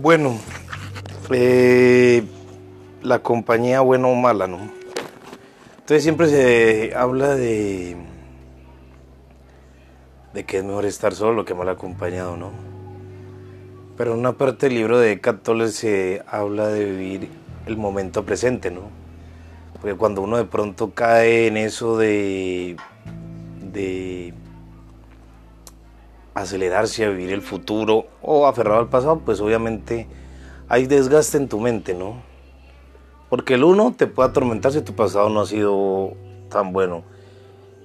Bueno, eh, la compañía buena o mala, ¿no? Entonces siempre se habla de de que es mejor estar solo que mal acompañado, ¿no? Pero en una parte del libro de Eckhart se habla de vivir el momento presente, ¿no? Porque cuando uno de pronto cae en eso de de acelerarse a vivir el futuro o aferrado al pasado, pues obviamente hay desgaste en tu mente, ¿no? Porque el uno te puede atormentar si tu pasado no ha sido tan bueno.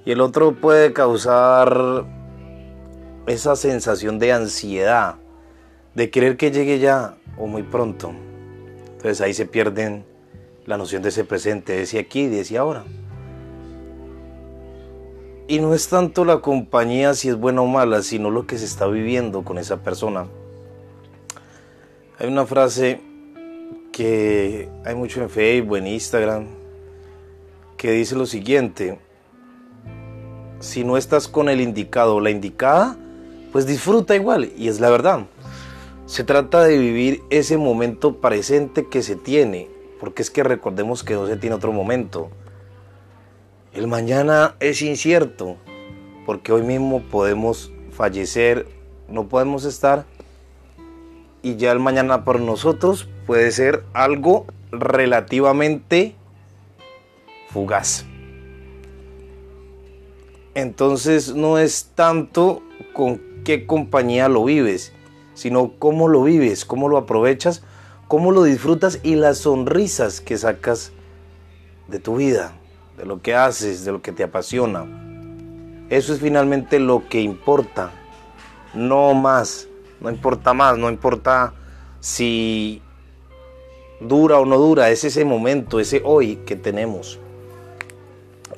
Y el otro puede causar esa sensación de ansiedad, de querer que llegue ya o muy pronto. Entonces ahí se pierden la noción de ese presente, de ese aquí, de ese ahora. Y no es tanto la compañía si es buena o mala, sino lo que se está viviendo con esa persona. Hay una frase que hay mucho en Facebook, en Instagram, que dice lo siguiente, si no estás con el indicado o la indicada, pues disfruta igual, y es la verdad. Se trata de vivir ese momento presente que se tiene, porque es que recordemos que no se tiene otro momento. El mañana es incierto, porque hoy mismo podemos fallecer, no podemos estar, y ya el mañana para nosotros puede ser algo relativamente fugaz. Entonces no es tanto con qué compañía lo vives, sino cómo lo vives, cómo lo aprovechas, cómo lo disfrutas y las sonrisas que sacas de tu vida de lo que haces, de lo que te apasiona. Eso es finalmente lo que importa, no más, no importa más, no importa si dura o no dura, es ese momento, ese hoy que tenemos.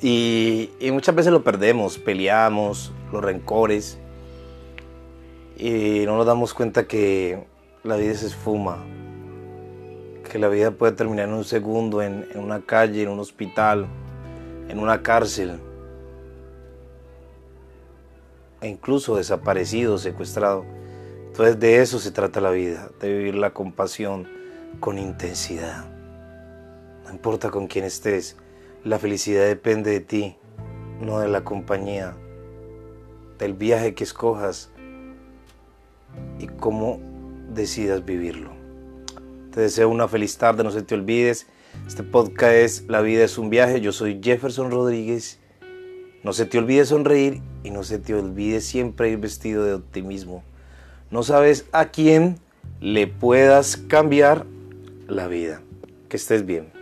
Y, muchas veces lo perdemos, peleamos, los rencores, y no nos damos cuenta que la vida se esfuma, que la vida puede terminar en un segundo, en una calle, en un hospital, en una cárcel, e incluso desaparecido, secuestrado. Entonces de eso se trata la vida, de vivir la compasión con intensidad. No importa con quién estés, la felicidad depende de ti, no de la compañía, del viaje que escojas y cómo decidas vivirlo. Te deseo una feliz tarde, no se te olvides este podcast es La vida es un viaje. Yo soy Jefferson Rodríguez. No se te olvide sonreír y no se te olvide siempre ir vestido de optimismo. No sabes a quién le puedas cambiar la vida. Que estés bien.